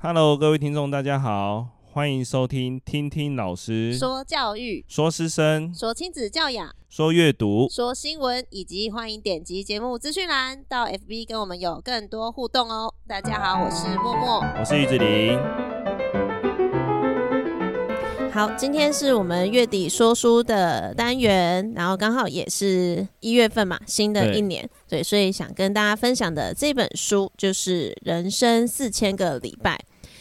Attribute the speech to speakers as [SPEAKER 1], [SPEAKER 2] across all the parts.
[SPEAKER 1] Hello，各位听众，大家好，欢迎收听听听老师
[SPEAKER 2] 说教育、
[SPEAKER 1] 说师生、
[SPEAKER 2] 说亲子教养、
[SPEAKER 1] 说阅读、
[SPEAKER 2] 说新闻，以及欢迎点击节目资讯栏到 FB 跟我们有更多互动哦。大家好，我是默默，
[SPEAKER 1] 我是玉子玲。
[SPEAKER 2] 好，今天是我们月底说书的单元，然后刚好也是一月份嘛，新的一年，对，对，所以想跟大家分享的这本书就是《人生四千个礼拜》。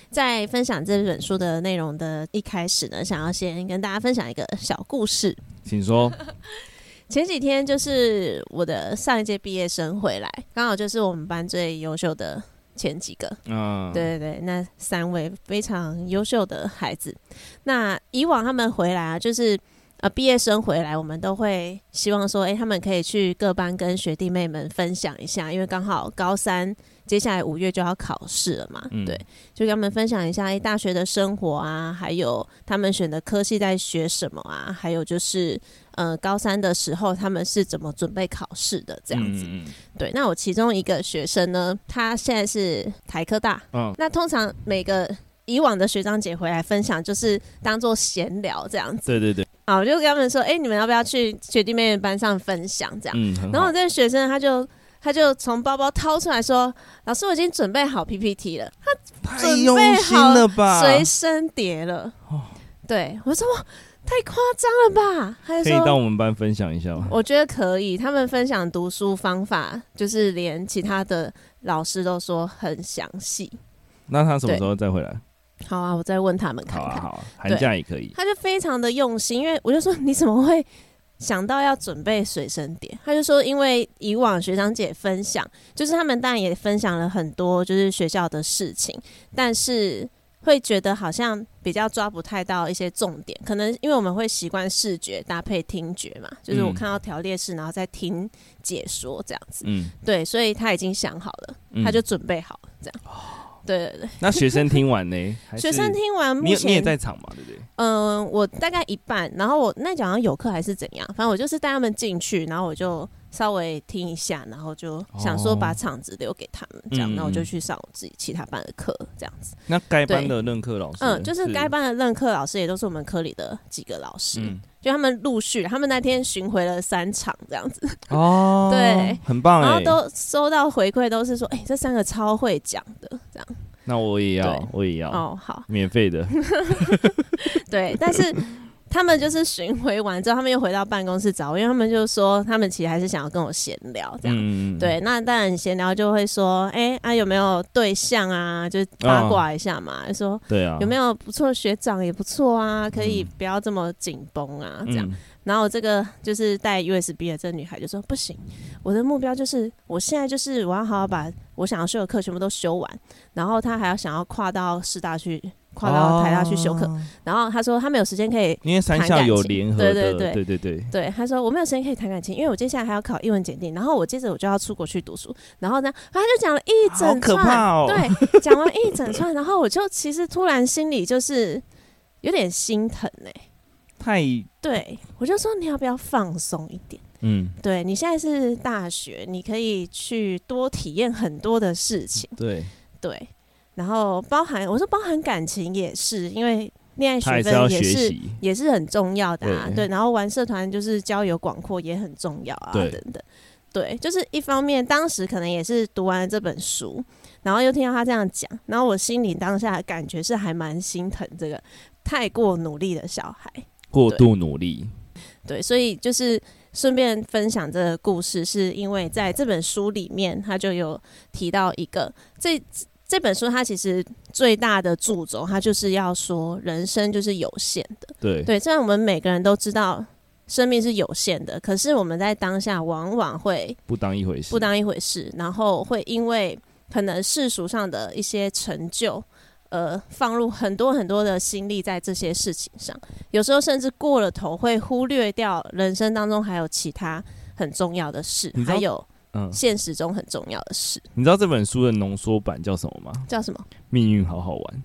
[SPEAKER 2] 在分享这本书的内容的一开始呢，想要先跟大家分享一个小故事，
[SPEAKER 1] 请说。
[SPEAKER 2] 前几天就是我的上一届毕业生回来，刚好就是我们班最优秀的。前几个，嗯，对对对，那三位非常优秀的孩子。那以往他们回来啊，就是呃毕业生回来，我们都会希望说，哎，他们可以去各班跟学弟妹们分享一下，因为刚好高三接下来五月就要考试了嘛，嗯、对，就跟他们分享一下，哎，大学的生活啊，还有他们选的科系在学什么啊，还有就是。呃，高三的时候他们是怎么准备考试的？这样子，嗯、对。那我其中一个学生呢，他现在是台科大。嗯。那通常每个以往的学长姐回来分享，就是当做闲聊这样子。
[SPEAKER 1] 对对对。
[SPEAKER 2] 啊，我就跟他们说，哎、欸，你们要不要去学弟妹班上分享？这样。嗯。然后我这个学生他就他就从包包掏出来说：“老师，我已经准备好 PPT 了。”他准备好随身碟了。哦。对，我说。太夸张了吧？还
[SPEAKER 1] 可以到我们班分享一下吗？
[SPEAKER 2] 我觉得可以。他们分享读书方法，就是连其他的老师都说很详细。
[SPEAKER 1] 那他什么时候再回来？
[SPEAKER 2] 好啊，我再问他们看看。好啊，好啊，
[SPEAKER 1] 寒假也可以。
[SPEAKER 2] 他就非常的用心，因为我就说你怎么会想到要准备随身碟？他就说，因为以往学长姐分享，就是他们当然也分享了很多，就是学校的事情，但是。会觉得好像比较抓不太到一些重点，可能因为我们会习惯视觉搭配听觉嘛，就是我看到条列式，然后再听解说这样子。嗯，对，所以他已经想好了，他就准备好了这样。对对对。那
[SPEAKER 1] 学生听完呢？
[SPEAKER 2] 学生听完，
[SPEAKER 1] 你你也在场嘛？对不对？
[SPEAKER 2] 嗯，我大概一半，然后我那讲好像有课还是怎样，反正我就是带他们进去，然后我就。稍微听一下，然后就想说把场子留给他们，这样，那、哦、我就去上我自己其他班的课，这样子。
[SPEAKER 1] 那该班的任课老师，
[SPEAKER 2] 嗯，就是该班的任课老师也都是我们科里的几个老师，嗯、就他们陆续，他们那天巡回了三场，这样子。哦，对，
[SPEAKER 1] 很棒，
[SPEAKER 2] 然后都收到回馈，都是说，哎、欸，这三个超会讲的。
[SPEAKER 1] 那我也要，我也要。
[SPEAKER 2] 哦，好，
[SPEAKER 1] 免费的。
[SPEAKER 2] 对，但是。他们就是巡回完之后，他们又回到办公室找我，因为他们就说他们其实还是想要跟我闲聊这样。嗯、对，那当然闲聊就会说，哎、欸、啊有没有对象啊？就八卦一下嘛，哦、说对啊，有没有不错的学长也不错啊，可以不要这么紧绷啊，这样。嗯、然后这个就是带 USB 的这个女孩就说不行，我的目标就是我现在就是我要好好把我想要修的课全部都修完，然后他还要想要跨到师大去。跨到台大去修课，哦、然后他说他没有时间可以，
[SPEAKER 1] 因为三校有联合的，对对对对对对，
[SPEAKER 2] 对他说我没有时间可以谈感情，因为我接下来还要考英文检定，然后我接着我就要出国去读书，然后呢，他就讲了一整串，
[SPEAKER 1] 哦、
[SPEAKER 2] 对，讲完一整串，然后我就其实突然心里就是有点心疼哎、欸，
[SPEAKER 1] 太，
[SPEAKER 2] 对我就说你要不要放松一点，嗯，对你现在是大学，你可以去多体验很多的事情，
[SPEAKER 1] 对
[SPEAKER 2] 对。然后包含我说包含感情也是，因为恋爱学分也是，是也是很重要的啊。对，对，然后玩社团就是交友广阔也很重要啊，对等等。对，就是一方面，当时可能也是读完了这本书，然后又听到他这样讲，然后我心里当下的感觉是还蛮心疼这个太过努力的小孩，
[SPEAKER 1] 过度努力。
[SPEAKER 2] 对，所以就是顺便分享这个故事，是因为在这本书里面，他就有提到一个这。这本书它其实最大的著重，它就是要说人生就是有限的。
[SPEAKER 1] 对
[SPEAKER 2] 对，虽然我们每个人都知道生命是有限的，可是我们在当下往往会
[SPEAKER 1] 不当一回事，
[SPEAKER 2] 不当一回事，然后会因为可能世俗上的一些成就，呃，放入很多很多的心力在这些事情上，有时候甚至过了头，会忽略掉人生当中还有其他很重要的事，还有。嗯，现实中很重要的事。
[SPEAKER 1] 你知道这本书的浓缩版叫什么吗？
[SPEAKER 2] 叫什么？
[SPEAKER 1] 命运好好玩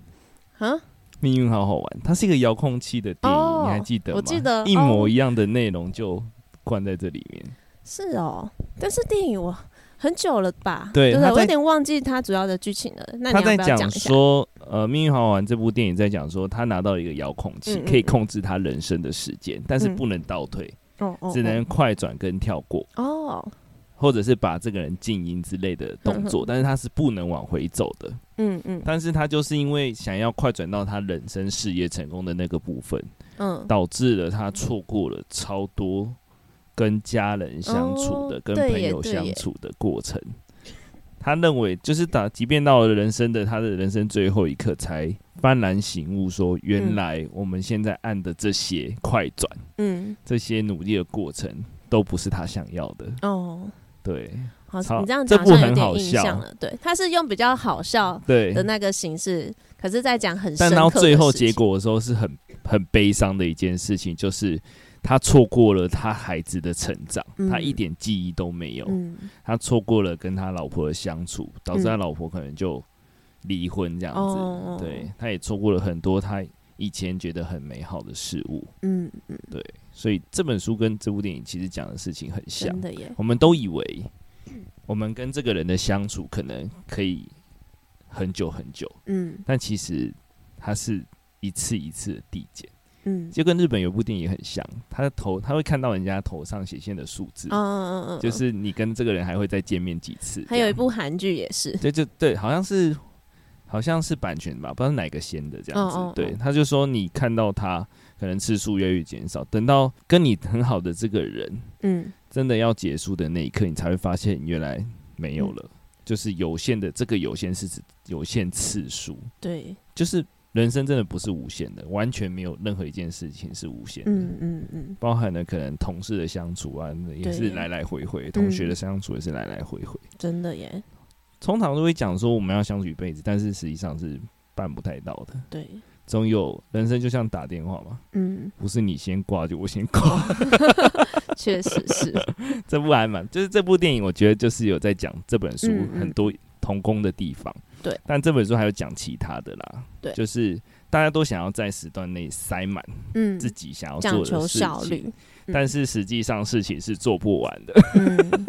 [SPEAKER 1] 啊！命运好好玩，它是一个遥控器的电影，哦、你还记得吗？
[SPEAKER 2] 我记得
[SPEAKER 1] 一模一样的内容就灌在这里面。
[SPEAKER 2] 是哦，但是电影我很久了吧？对，对，我有点忘记他主要的剧情了。那？
[SPEAKER 1] 他在讲说，呃，《命运好好玩》这部电影在讲说，他拿到一个遥控器，可以控制他人生的时间，嗯、但是不能倒退，嗯、只能快转跟跳过哦，或者是把这个人静音之类的动作，嗯、但是他是不能往回走的。嗯嗯，但是他就是因为想要快转到他人生事业成功的那个部分，嗯，导致了他错过了超多跟家人相处的、哦、跟朋友相处的过程。他认为，就是打，即便到了人生的他的人生最后一刻，才幡然醒悟，说原来我们现在按的这些快转，嗯，这些努力的过程，都不是他想要的。哦，对，
[SPEAKER 2] 好，你这样讲，这部很好笑，对，他是用比较好笑对的那个形式，可是，在讲很，
[SPEAKER 1] 但到最后结果的时候，是很很悲伤的一件事情，就是。他错过了他孩子的成长，嗯、他一点记忆都没有。嗯、他错过了跟他老婆的相处，导致他老婆可能就离婚这样子。嗯、对，他也错过了很多他以前觉得很美好的事物。嗯嗯，对，所以这本书跟这部电影其实讲的事情很像。真的耶，我们都以为我们跟这个人的相处可能可以很久很久。嗯，但其实他是一次一次的递减。嗯，就跟日本有部电影很像，他的头他会看到人家头上显现的数字，嗯嗯嗯，就是你跟这个人还会再见面几次。
[SPEAKER 2] 还有一部韩剧也是，
[SPEAKER 1] 对，就对，好像是好像是版权吧，不知道哪个先的这样子。哦哦哦对，他就说你看到他可能次数越来越减少，等到跟你很好的这个人，嗯，真的要结束的那一刻，你才会发现原来没有了，嗯、就是有限的这个有限是指有限次数，
[SPEAKER 2] 对，
[SPEAKER 1] 就是。人生真的不是无限的，完全没有任何一件事情是无限的。嗯嗯嗯，包含了可能同事的相处啊，也是来来回回；同学的相处也是来来回回。
[SPEAKER 2] 真的耶，
[SPEAKER 1] 通常都会讲说我们要相处一辈子，但是实际上是办不太到的。
[SPEAKER 2] 对，
[SPEAKER 1] 总有人生就像打电话嘛，嗯，不是你先挂就我先挂。
[SPEAKER 2] 确实是，
[SPEAKER 1] 这部还蛮，就是这部电影，我觉得就是有在讲这本书很多同工的地方。
[SPEAKER 2] 对，
[SPEAKER 1] 但这本书还有讲其他的啦。对，就是大家都想要在时段内塞满，嗯，自己想要做的事情，讲求效率，但是实际上事情是做不完的。
[SPEAKER 2] 嗯，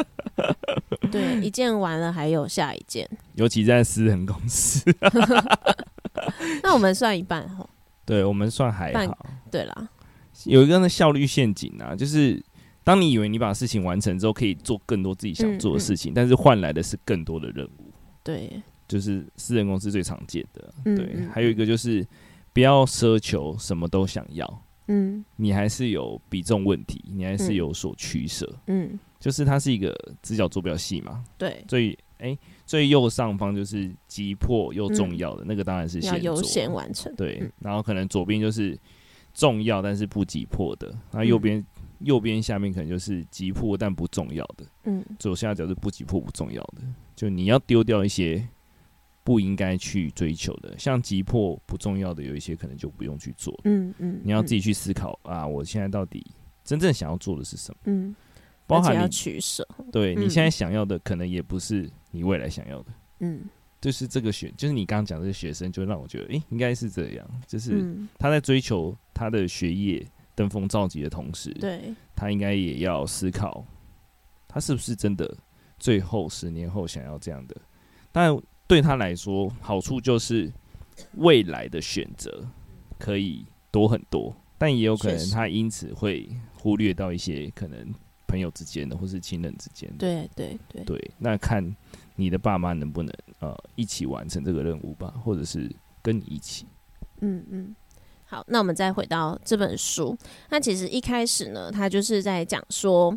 [SPEAKER 2] 对，一件完了还有下一件，
[SPEAKER 1] 尤其在私人公司。
[SPEAKER 2] 那我们算一半哈？
[SPEAKER 1] 对，我们算还好。
[SPEAKER 2] 对啦，
[SPEAKER 1] 有一个呢效率陷阱啊，就是当你以为你把事情完成之后，可以做更多自己想做的事情，但是换来的是更多的任务。
[SPEAKER 2] 对。
[SPEAKER 1] 就是私人公司最常见的，嗯、对，还有一个就是不要奢求什么都想要，嗯，你还是有比重问题，你还是有所取舍，嗯，就是它是一个直角坐标系嘛，
[SPEAKER 2] 对，
[SPEAKER 1] 最哎、欸、最右上方就是急迫又重要的、嗯、那个当然是先
[SPEAKER 2] 优先完成，
[SPEAKER 1] 对，嗯、然后可能左边就是重要但是不急迫的，那右边、嗯、右边下面可能就是急迫但不重要的，嗯，左下角是不急迫不重要的，就你要丢掉一些。不应该去追求的，像急迫不重要的，有一些可能就不用去做。嗯嗯，你要自己去思考啊，我现在到底真正想要做的是什么？嗯，包含你
[SPEAKER 2] 取舍。
[SPEAKER 1] 对，你现在想要的，可能也不是你未来想要的。嗯，就是这个学，就是你刚刚讲的这个学生，就让我觉得，诶，应该是这样，就是他在追求他的学业登峰造极的同时，对，他应该也要思考，他是不是真的最后十年后想要这样的？但对他来说，好处就是未来的选择可以多很多，但也有可能他因此会忽略到一些可能朋友之间的或是亲人之间的。
[SPEAKER 2] 对对对
[SPEAKER 1] 对，那看你的爸妈能不能呃一起完成这个任务吧，或者是跟你一起。
[SPEAKER 2] 嗯嗯，好，那我们再回到这本书，那其实一开始呢，他就是在讲说，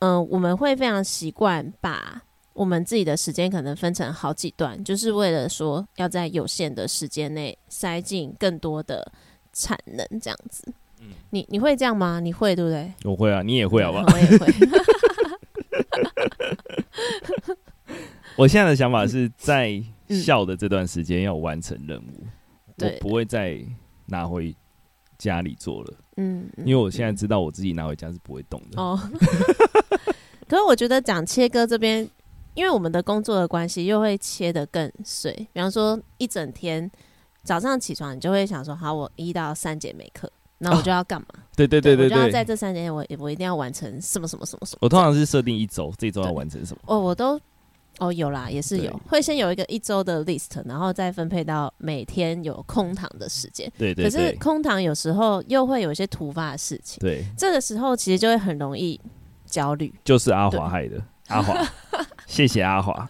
[SPEAKER 2] 嗯、呃，我们会非常习惯把。我们自己的时间可能分成好几段，就是为了说要在有限的时间内塞进更多的产能，这样子。嗯，你你会这样吗？你会对不对？
[SPEAKER 1] 我会啊，你也会好不好？
[SPEAKER 2] 我也会。
[SPEAKER 1] 我现在的想法是在校的这段时间要完成任务，嗯、我不会再拿回家里做了。嗯，因为我现在知道我自己拿回家是不会动的。哦。
[SPEAKER 2] 可是我觉得讲切割这边。因为我们的工作的关系，又会切得更碎。比方说，一整天早上起床，你就会想说：好，我一到三节没课，那我就要干嘛？哦、
[SPEAKER 1] 对对对对，对，对，
[SPEAKER 2] 我就要在这三节，我我一定要完成什么什么什么什么。
[SPEAKER 1] 我通常是设定一周，这一周要完成什么？
[SPEAKER 2] 哦，我都哦，有啦，也是有，会先有一个一周的 list，然后再分配到每天有空堂的时间。
[SPEAKER 1] 对，对对。
[SPEAKER 2] 可是空堂有时候又会有一些突发的事情。
[SPEAKER 1] 对。
[SPEAKER 2] 这个时候其实就会很容易焦虑。
[SPEAKER 1] 就是阿华害的，阿华，谢谢阿华。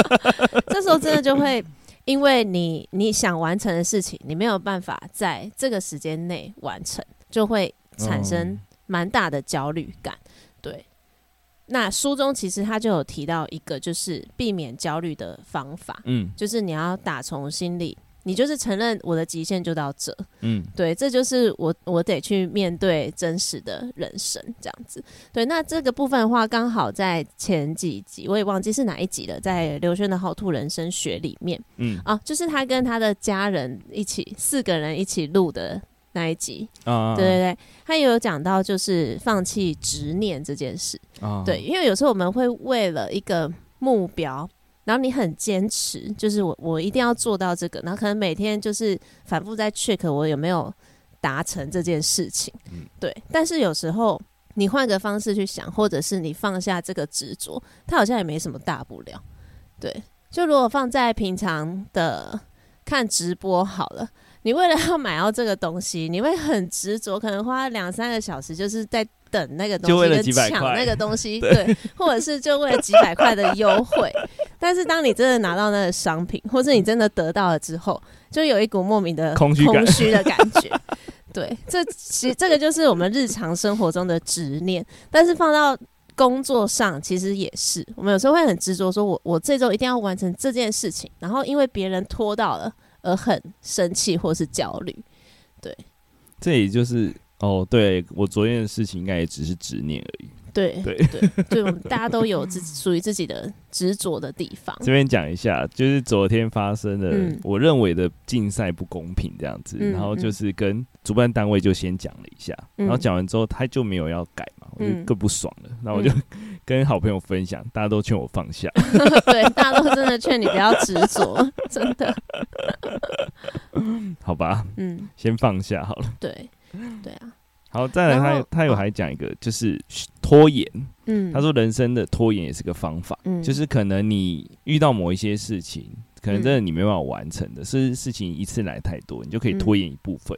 [SPEAKER 2] 这时候真的就会，因为你你想完成的事情，你没有办法在这个时间内完成，就会产生蛮大的焦虑感。嗯、对。那书中其实他就有提到一个，就是避免焦虑的方法，嗯，就是你要打从心里，你就是承认我的极限就到这，嗯，对，这就是我我得去面对真实的人生这样子，对，那这个部分的话，刚好在前几集我也忘记是哪一集了，在刘轩的好兔人生学里面，嗯，啊，就是他跟他的家人一起四个人一起录的。那一集。啊，对对对，他也有讲到就是放弃执念这件事。啊，对，因为有时候我们会为了一个目标，然后你很坚持，就是我我一定要做到这个，然后可能每天就是反复在 check 我有没有达成这件事情，对，但是有时候你换个方式去想，或者是你放下这个执着，它好像也没什么大不了，对，就如果放在平常的看直播好了。你为了要买到这个东西，你会很执着，可能花两三个小时，就是在等那个东西，跟抢那个东西，对，或者是就为了几百块的优惠。但是当你真的拿到那个商品，或是你真的得到了之后，就有一股莫名的空虚的感觉。对，这其实这个就是我们日常生活中的执念，但是放到工作上，其实也是我们有时候会很执着，说我我这周一定要完成这件事情，然后因为别人拖到了。而很生气或是焦虑，对，
[SPEAKER 1] 这也就是哦，对，我昨天的事情应该也只是执念而已。
[SPEAKER 2] 对对对，就我们大家都有自属于自己的执着的地方。
[SPEAKER 1] 这边讲一下，就是昨天发生的，我认为的竞赛不公平这样子，嗯、然后就是跟主办单位就先讲了一下，嗯、然后讲完之后他就没有要改嘛，我就更不爽了。那、嗯、我就跟好朋友分享，大家都劝我放下。
[SPEAKER 2] 对，大家都真的劝你不要执着，真的。
[SPEAKER 1] 好吧，嗯，先放下好了。
[SPEAKER 2] 对，对啊。
[SPEAKER 1] 好，再来他，他他有还讲一个，就是拖延。嗯，他说人生的拖延也是个方法。嗯，就是可能你遇到某一些事情，可能真的你没办法完成的，是事情一次来太多，你就可以拖延一部分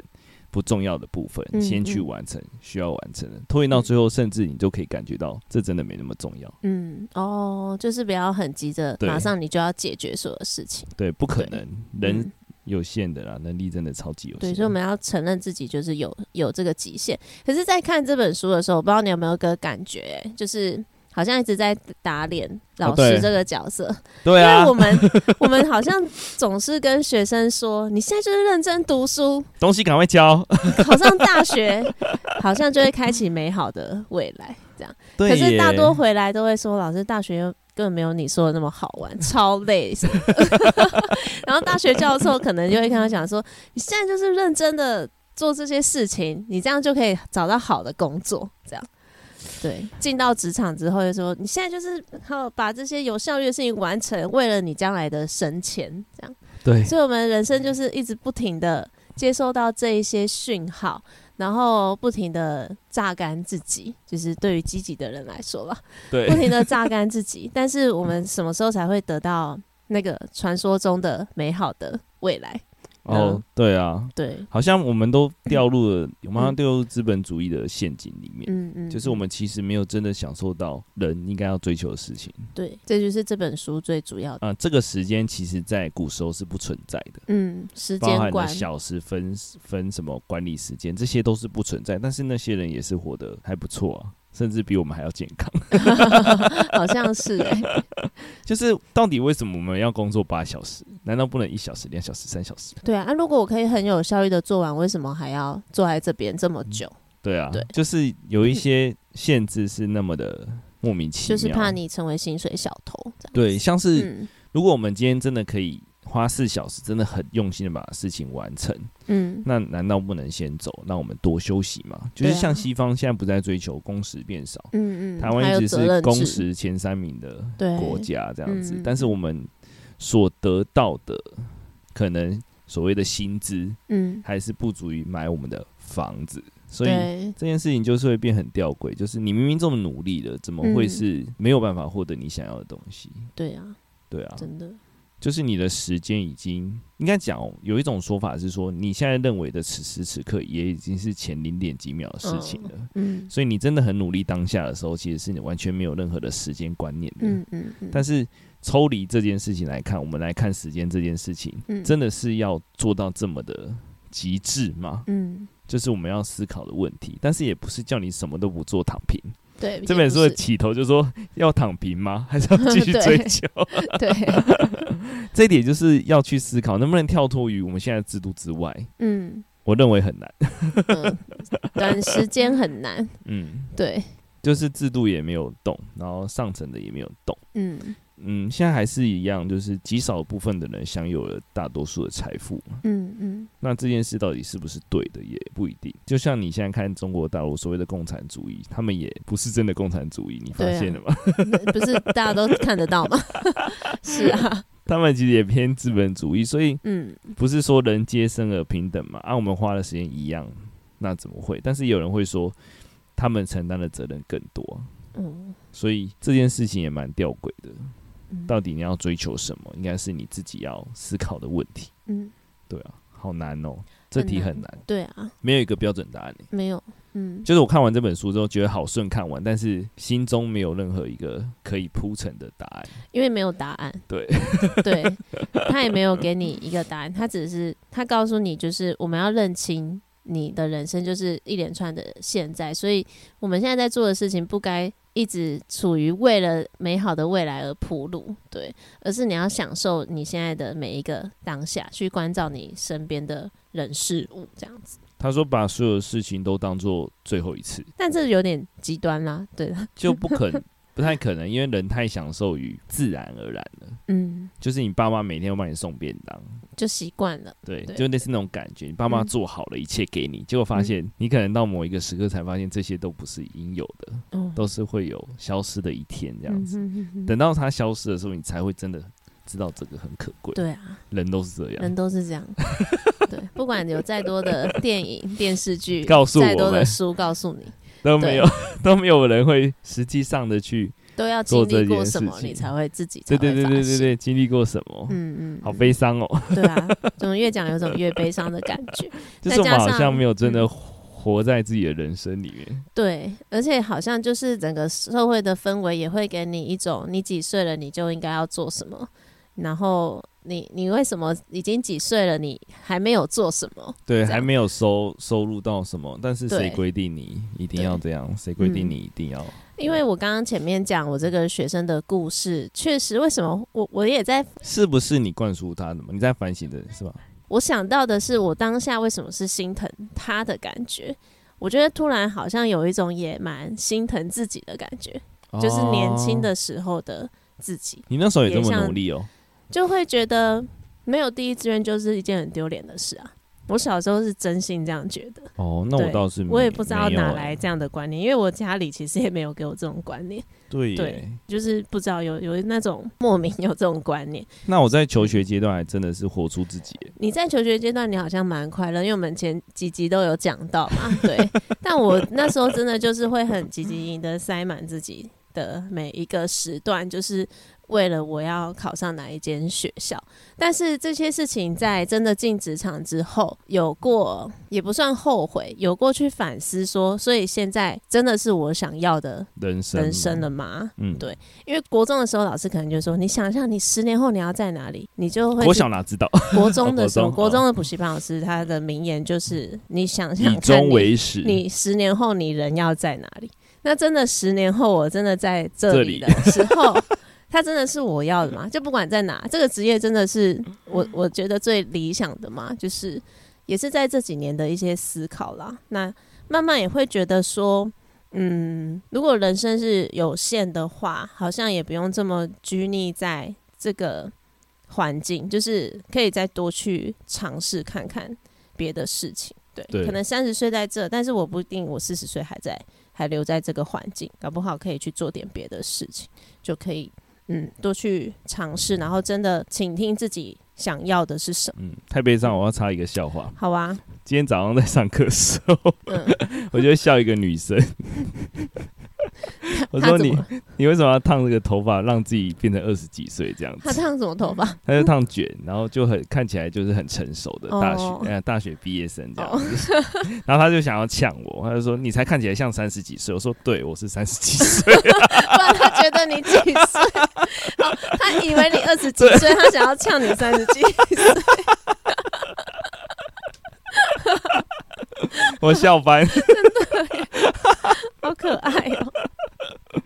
[SPEAKER 1] 不重要的部分，先去完成需要完成的。拖延到最后，甚至你就可以感觉到这真的没那么重要。
[SPEAKER 2] 嗯，哦，就是不要很急着，马上你就要解决所有事情。
[SPEAKER 1] 对，不可能，人。有限的啦，能力真的超级有限。
[SPEAKER 2] 对，所以我们要承认自己就是有有这个极限。可是，在看这本书的时候，我不知道你有没有个感觉、欸，就是好像一直在打脸老师这个角色。
[SPEAKER 1] 对啊，
[SPEAKER 2] 因为我们 我们好像总是跟学生说，你现在就是认真读书，
[SPEAKER 1] 东西赶快教，
[SPEAKER 2] 考上大学，好像就会开启美好的未来。这
[SPEAKER 1] 样，
[SPEAKER 2] 可是大多回来都会说，老师大学又。根本没有你说的那么好玩，超累。然后大学教授可能就会跟他讲说：“你现在就是认真的做这些事情，你这样就可以找到好的工作。”这样，对。进到职场之后，就说：“你现在就是靠把这些有效率的事情完成，为了你将来的生钱。”这样，
[SPEAKER 1] 对。
[SPEAKER 2] 所以，我们人生就是一直不停的接收到这一些讯号。然后不停的榨干自己，就是对于积极的人来说吧，
[SPEAKER 1] 对，
[SPEAKER 2] 不停的榨干自己。但是我们什么时候才会得到那个传说中的美好的未来？
[SPEAKER 1] 哦，对啊，
[SPEAKER 2] 对，
[SPEAKER 1] 好像我们都掉入了，我们好像掉入资本主义的陷阱里面。嗯嗯，就是我们其实没有真的享受到人应该要追求的事情。
[SPEAKER 2] 对，这就是这本书最主要的。
[SPEAKER 1] 啊，这个时间其实在古时候是不存在的。
[SPEAKER 2] 嗯，时间
[SPEAKER 1] 包含小时分分什么管理时间，这些都是不存在。但是那些人也是活得还不错啊。甚至比我们还要健康，
[SPEAKER 2] 好像是哎、欸。
[SPEAKER 1] 就是到底为什么我们要工作八小时？难道不能一小时、两小时、三小时？
[SPEAKER 2] 对啊，那如果我可以很有效率的做完，为什么还要坐在这边这么久？嗯、
[SPEAKER 1] 对啊，对，就是有一些限制是那么的莫名其妙，
[SPEAKER 2] 就是怕你成为薪水小偷。
[SPEAKER 1] 对，像是如果我们今天真的可以。花四小时真的很用心的把事情完成，嗯，那难道不能先走，那我们多休息吗？就是像西方现在不再追求工时变少，嗯嗯，台湾一直是工时前三名的国家这样子，但是我们所得到的可能所谓的薪资，嗯，还是不足以买我们的房子，所以这件事情就是会变很吊诡，就是你明明这么努力了，怎么会是没有办法获得你想要的东西？
[SPEAKER 2] 对啊。
[SPEAKER 1] 对啊，
[SPEAKER 2] 真的。
[SPEAKER 1] 就是你的时间已经应该讲，有一种说法是说，你现在认为的此时此刻也已经是前零点几秒的事情了。嗯，所以你真的很努力当下的时候，其实是你完全没有任何的时间观念的。嗯嗯。但是抽离这件事情来看，我们来看时间这件事情，真的是要做到这么的极致吗？嗯，就是我们要思考的问题，但是也不是叫你什么都不做躺平。
[SPEAKER 2] 对，
[SPEAKER 1] 这本书的起头就说要躺平吗？还是要继续追求？
[SPEAKER 2] 对，
[SPEAKER 1] 这一点就是要去思考，能不能跳脱于我们现在的制度之外。嗯，我认为很难，
[SPEAKER 2] 嗯、短时间很难。嗯，对，
[SPEAKER 1] 就是制度也没有动，然后上层的也没有动。嗯。嗯，现在还是一样，就是极少部分的人享有了大多数的财富。嗯嗯，那这件事到底是不是对的，也不一定。就像你现在看中国大陆所谓的共产主义，他们也不是真的共产主义，你发现了吗？
[SPEAKER 2] 啊、不是大家都看得到吗？是啊，
[SPEAKER 1] 他们其实也偏资本主义，所以嗯，不是说人皆生而平等嘛？按、啊、我们花的时间一样，那怎么会？但是有人会说，他们承担的责任更多。嗯，所以这件事情也蛮吊诡的。到底你要追求什么？应该是你自己要思考的问题。嗯，对啊，好难哦，这题很难。
[SPEAKER 2] 对啊，
[SPEAKER 1] 没有一个标准答案。
[SPEAKER 2] 没有，嗯，
[SPEAKER 1] 就是我看完这本书之后，觉得好顺看完，但是心中没有任何一个可以铺陈的答案，
[SPEAKER 2] 因为没有答案。
[SPEAKER 1] 对，
[SPEAKER 2] 对，他也没有给你一个答案，他只是他告诉你，就是我们要认清你的人生就是一连串的现在，所以我们现在在做的事情不该。一直处于为了美好的未来而铺路，对，而是你要享受你现在的每一个当下，去关照你身边的人事物，这样子。
[SPEAKER 1] 他说：“把所有的事情都当做最后一次。”
[SPEAKER 2] 但这有点极端啦，对，
[SPEAKER 1] 就不可能。不太可能，因为人太享受于自然而然了。嗯，就是你爸妈每天都帮你送便当，
[SPEAKER 2] 就习惯了。
[SPEAKER 1] 对，就类似那种感觉，你爸妈做好了一切给你，嗯、结果发现你可能到某一个时刻才发现这些都不是应有的，嗯、都是会有消失的一天这样子。嗯、哼哼哼等到它消失的时候，你才会真的知道这个很可贵。
[SPEAKER 2] 对啊，
[SPEAKER 1] 人都是这样，
[SPEAKER 2] 人都是这样。对，不管有再多的电影、电视剧，
[SPEAKER 1] 告
[SPEAKER 2] 诉多的书，告诉你。
[SPEAKER 1] 都没有，都没有人会实际上的去
[SPEAKER 2] 都要经历过什么，你才会自己
[SPEAKER 1] 对对对对对对，经历过什么？嗯嗯，好悲伤哦。
[SPEAKER 2] 对啊，怎么越讲有种越悲伤的感觉？
[SPEAKER 1] 就是我们好像没有真的活在自己的人生里面。
[SPEAKER 2] 嗯、对，而且好像就是整个社会的氛围也会给你一种，你几岁了你就应该要做什么，然后。你你为什么已经几岁了，你还没有做什么？
[SPEAKER 1] 对，还没有收收入到什么？但是谁规定你一定要这样？谁规定你一定要？嗯、
[SPEAKER 2] 因为我刚刚前面讲我这个学生的故事，确实，为什么我我也在？
[SPEAKER 1] 是不是你灌输他的吗？你在反省的是吧？
[SPEAKER 2] 我想到的是，我当下为什么是心疼他的感觉？我觉得突然好像有一种也蛮心疼自己的感觉，哦、就是年轻的时候的自己。
[SPEAKER 1] 你那时候也这么努力哦。
[SPEAKER 2] 就会觉得没有第一志愿就是一件很丢脸的事啊！我小时候是真心这样觉得。
[SPEAKER 1] 哦，那我倒是
[SPEAKER 2] 我也不知道哪来这样的观念，因为我家里其实也没有给我这种观念。
[SPEAKER 1] 对，
[SPEAKER 2] 对，就是不知道有有那种莫名有这种观念。
[SPEAKER 1] 那我在求学阶段还真的是活出自己。
[SPEAKER 2] 你在求学阶段你好像蛮快乐，因为我们前几集都有讲到嘛。对，但我那时候真的就是会很积极营的塞满自己的每一个时段，就是。为了我要考上哪一间学校，但是这些事情在真的进职场之后，有过也不算后悔，有过去反思说，所以现在真的是我想要的人生人生了吗？嗯，对，因为国中的时候，老师可能就说，你想象你十年后你要在哪里，你就会。
[SPEAKER 1] 国小哪知道？
[SPEAKER 2] 国中的时候，国中的补习班老师他的名言就是，你想象以
[SPEAKER 1] 终为始，
[SPEAKER 2] 你十年后你人要在哪里？那真的十年后我真的在这里的时候。他真的是我要的吗？就不管在哪，这个职业真的是我我觉得最理想的嘛。就是也是在这几年的一些思考啦。那慢慢也会觉得说，嗯，如果人生是有限的话，好像也不用这么拘泥在这个环境，就是可以再多去尝试看看别的事情。对，对可能三十岁在这，但是我不一定我四十岁还在，还留在这个环境，搞不好可以去做点别的事情，就可以。嗯，多去尝试，然后真的倾听自己想要的是什么。
[SPEAKER 1] 嗯，太悲伤，我要插一个笑话。
[SPEAKER 2] 好啊。
[SPEAKER 1] 今天早上在上课的时候，嗯、我就笑一个女生。我说你，你为什么要烫这个头发，让自己变成二十几岁这样子？
[SPEAKER 2] 他烫什么头发？
[SPEAKER 1] 他就烫卷，然后就很看起来就是很成熟的大学，呃、oh.，大学毕业生这样子。Oh. 然后他就想要呛我，他就说你才看起来像三十几岁。我说对，我是三十几岁。
[SPEAKER 2] 不然他觉得你几岁？他以为你二十几岁，他想要呛你三十几岁。
[SPEAKER 1] 我笑翻，
[SPEAKER 2] 真的，好可爱哦！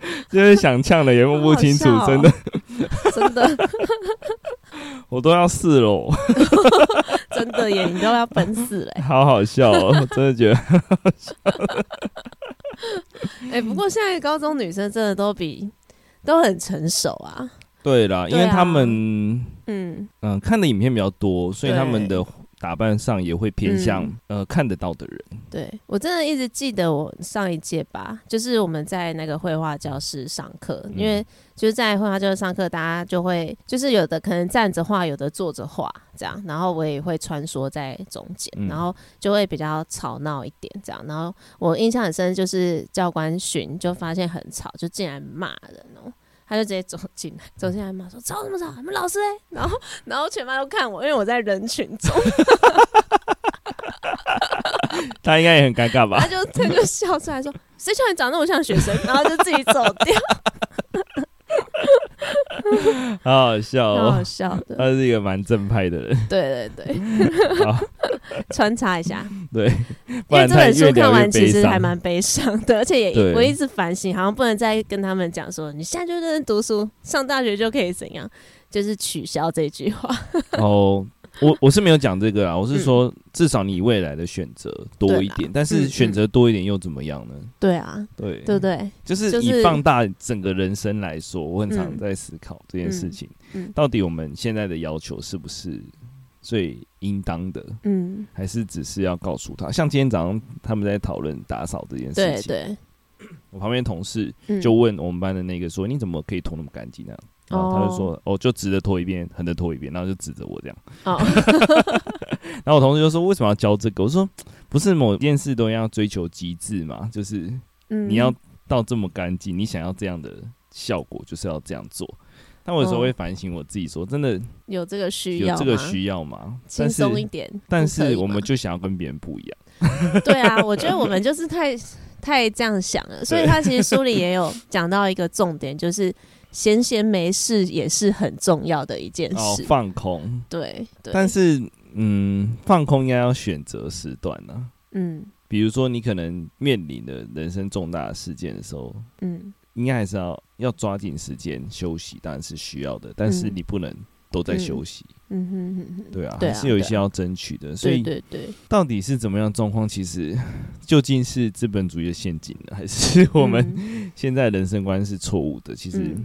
[SPEAKER 1] 就是想呛的也摸不清楚，真的，
[SPEAKER 2] 真的，
[SPEAKER 1] 我都要四了，
[SPEAKER 2] 真的耶，你都要奔四嘞，
[SPEAKER 1] 好好笑哦，真的觉得。好笑。
[SPEAKER 2] 哎、欸，不过现在高中女生真的都比都很成熟啊。
[SPEAKER 1] 对啦，因为他们，嗯。嗯，看的影片比较多，所以他们的。打扮上也会偏向、嗯、呃看得到的人。
[SPEAKER 2] 对，我真的一直记得我上一届吧，就是我们在那个绘画教室上课、嗯，因为就是在绘画教室上课，大家就会就是有的可能站着画，有的坐着画这样，然后我也会穿梭在中间、嗯，然后就会比较吵闹一点这样。然后我印象很深，就是教官巡就发现很吵，就进来骂人哦。他就直接走进来，走进来嘛说：“吵什么吵？你们老师哎！” 然后，然后全班都看我，因为我在人群中。
[SPEAKER 1] 他应该也很尴尬吧？
[SPEAKER 2] 他就他就笑出来说：“谁叫你长那么像学生？”然后就自己走掉。
[SPEAKER 1] 好好笑哦，
[SPEAKER 2] 好好笑的。
[SPEAKER 1] 他是一个蛮正派的人。
[SPEAKER 2] 对对对，好，穿插一下。
[SPEAKER 1] 对，
[SPEAKER 2] 因为这本书看完其实还蛮悲伤的，而且也我一直反省，好像不能再跟他们讲说，你现在就认真读书，上大学就可以怎样，就是取消这句话。
[SPEAKER 1] 哦。我我是没有讲这个啊，我是说至少你未来的选择多一点，嗯、但是选择多一点又怎么样呢？
[SPEAKER 2] 对啊，对。
[SPEAKER 1] 对
[SPEAKER 2] 对，
[SPEAKER 1] 就是以放大整个人生来说，我很常在思考这件事情，嗯，到底我们现在的要求是不是最应当的？嗯，还是只是要告诉他，像今天早上他们在讨论打扫这件事情，对对，我旁边同事就问我们班的那个说：“你怎么可以拖那么干净呢？”然后他就说：“ oh. 哦，就直着拖一遍，横着拖一遍，然后就指着我这样。Oh. 然后我同事就说：“为什么要教这个？”我说：“不是某件事都要追求极致嘛，就是你要到这么干净，你想要这样的效果，就是要这样做。”但我有时候会反省我自己说：“真的
[SPEAKER 2] 有这个需要？有
[SPEAKER 1] 这个需要吗？
[SPEAKER 2] 轻松一点，
[SPEAKER 1] 但是我们就想要跟别人不一样。
[SPEAKER 2] 对啊，我觉得我们就是太 太这样想了。所以他其实书里也有讲到一个重点，就是。”闲闲没事也是很重要的一件事。哦，
[SPEAKER 1] 放空。
[SPEAKER 2] 对，对。
[SPEAKER 1] 但是，嗯，放空应该要选择时段呢、啊。嗯。比如说，你可能面临的人生重大的事件的时候，嗯，应该还是要要抓紧时间休息，当然是需要的。但是你不能都在休息。嗯哼哼哼。对啊，还是有一些要争取的。所以，对对。到底是怎么样状况？其实，究竟是资本主义的陷阱呢，还是我们现在人生观是错误的？其实。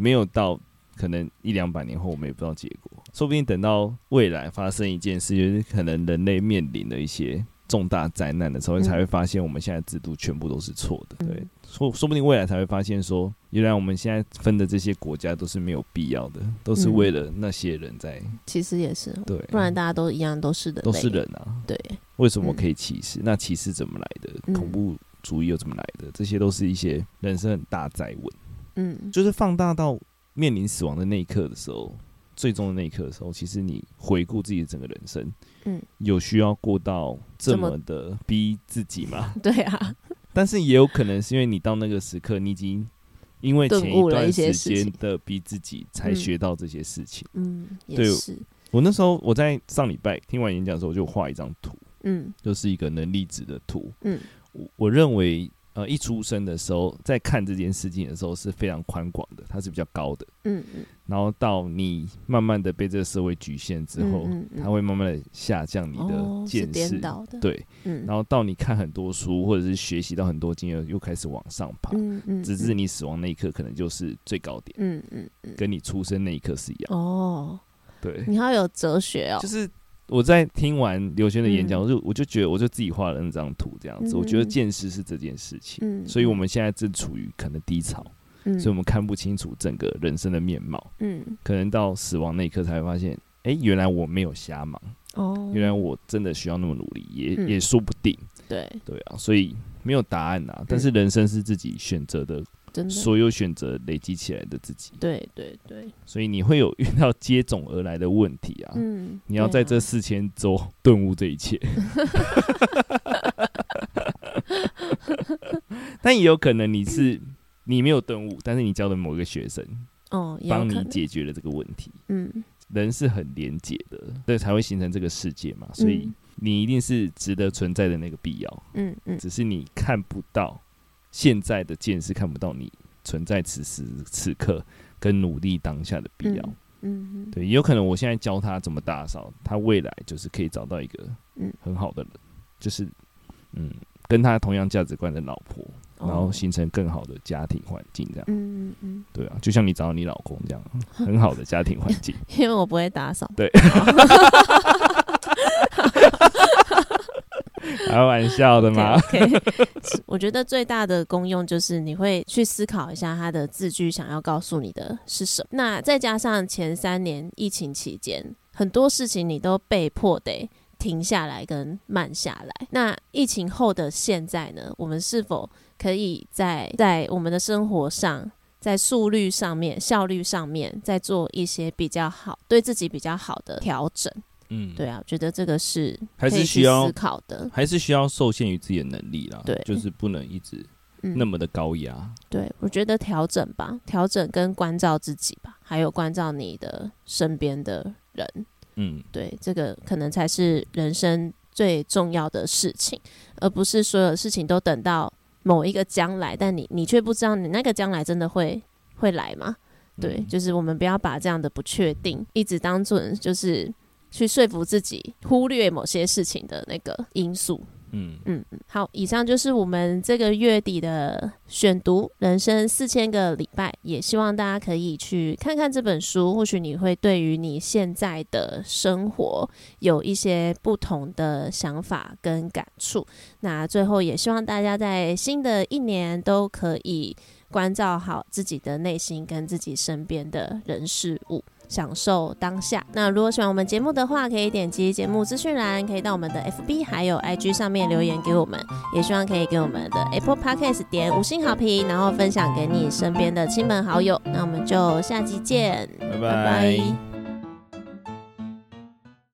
[SPEAKER 1] 没有到可能一两百年后，我们也不知道结果。说不定等到未来发生一件事，就是可能人类面临的一些重大灾难的时候，你才会发现我们现在制度全部都是错的。对，说说不定未来才会发现说，原来我们现在分的这些国家都是没有必要的，都是为了那些人在。
[SPEAKER 2] 其实也是，对，不然大家都一样，都是的，
[SPEAKER 1] 都是人啊。对，为什么可以歧视？那歧视怎么来的？恐怖主义又怎么来的？这些都是一些人生很大灾问。嗯，就是放大到面临死亡的那一刻的时候，最终的那一刻的时候，其实你回顾自己的整个人生，嗯，有需要过到这么的逼自己吗？
[SPEAKER 2] 对啊，
[SPEAKER 1] 但是也有可能是因为你到那个时刻，你已经因为前一段时间的逼自己，才学到这些事情。嗯，对，我那时候我在上礼拜听完演讲的时候，我就画一张图，嗯，就是一个能力值的图，嗯，我我认为。呃，一出生的时候，在看这件事情的时候是非常宽广的，它是比较高的。嗯嗯。然后到你慢慢的被这个社会局限之后，嗯嗯嗯，它会慢慢的下降你的见识。哦，对。嗯。然后到你看很多书，或者是学习到很多经验，又开始往上爬。嗯嗯。直至你死亡那一刻，可能就是最高点。嗯嗯嗯。跟你出生那一刻是一样。哦。对。你要有哲学哦。就是。我在听完刘轩的演讲，我就我就觉得，我就自己画了那张图，这样子。我觉得见识是这件事情，所以我们现在正处于可能低潮，所以我们看不清楚整个人生的面貌。嗯，可能到死亡那一刻才会发现，哎，原来我没有瞎忙。哦，原来我真的需要那么努力，也也说不定。对对啊，所以没有答案啊，但是人生是自己选择的所有选择累积起来的自己。
[SPEAKER 2] 对对对，
[SPEAKER 1] 所以你会有遇到接踵而来的问题啊。嗯，你要在这四千周顿悟这一切。但也有可能你是 你没有顿悟，但是你教的某一个学生哦，帮你解决了这个问题。嗯，人是很廉洁的，所以才会形成这个世界嘛。所以你一定是值得存在的那个必要。嗯嗯，只是你看不到。现在的见识看不到你存在此时此刻跟努力当下的必要，嗯，嗯对，有可能我现在教他怎么打扫，他未来就是可以找到一个很好的人，嗯、就是嗯，跟他同样价值观的老婆，然后形成更好的家庭环境，这样，嗯嗯对啊，就像你找到你老公这样，很好的家庭环境，
[SPEAKER 2] 因为我不会打扫，
[SPEAKER 1] 对。开玩笑的
[SPEAKER 2] 吗 我觉得最大的功用就是你会去思考一下他的字句想要告诉你的是什么。那再加上前三年疫情期间，很多事情你都被迫得停下来跟慢下来。那疫情后的现在呢？我们是否可以在在我们的生活上，在速率上面、效率上面，再做一些比较好、对自己比较好的调整？嗯，对啊，我觉得这个是还是需要思考的，
[SPEAKER 1] 还是需要受限于自己的能力啦。对，就是不能一直那么的高压。嗯。
[SPEAKER 2] 对，我觉得调整吧，调整跟关照自己吧，还有关照你的身边的人。嗯，对，这个可能才是人生最重要的事情，而不是所有事情都等到某一个将来，但你你却不知道你那个将来真的会会来吗？对，就是我们不要把这样的不确定一直当做就是。去说服自己忽略某些事情的那个因素。嗯嗯，好，以上就是我们这个月底的选读人生四千个礼拜，也希望大家可以去看看这本书，或许你会对于你现在的生活有一些不同的想法跟感触。那最后也希望大家在新的一年都可以关照好自己的内心跟自己身边的人事物。享受当下。那如果喜欢我们节目的话，可以点击节目资讯栏，可以到我们的 FB 还有 IG 上面留言给我们。也希望可以给我们的 Apple Podcast 点五星好评，然后分享给你身边的亲朋好友。那我们就下期见，
[SPEAKER 1] 拜拜。拜拜。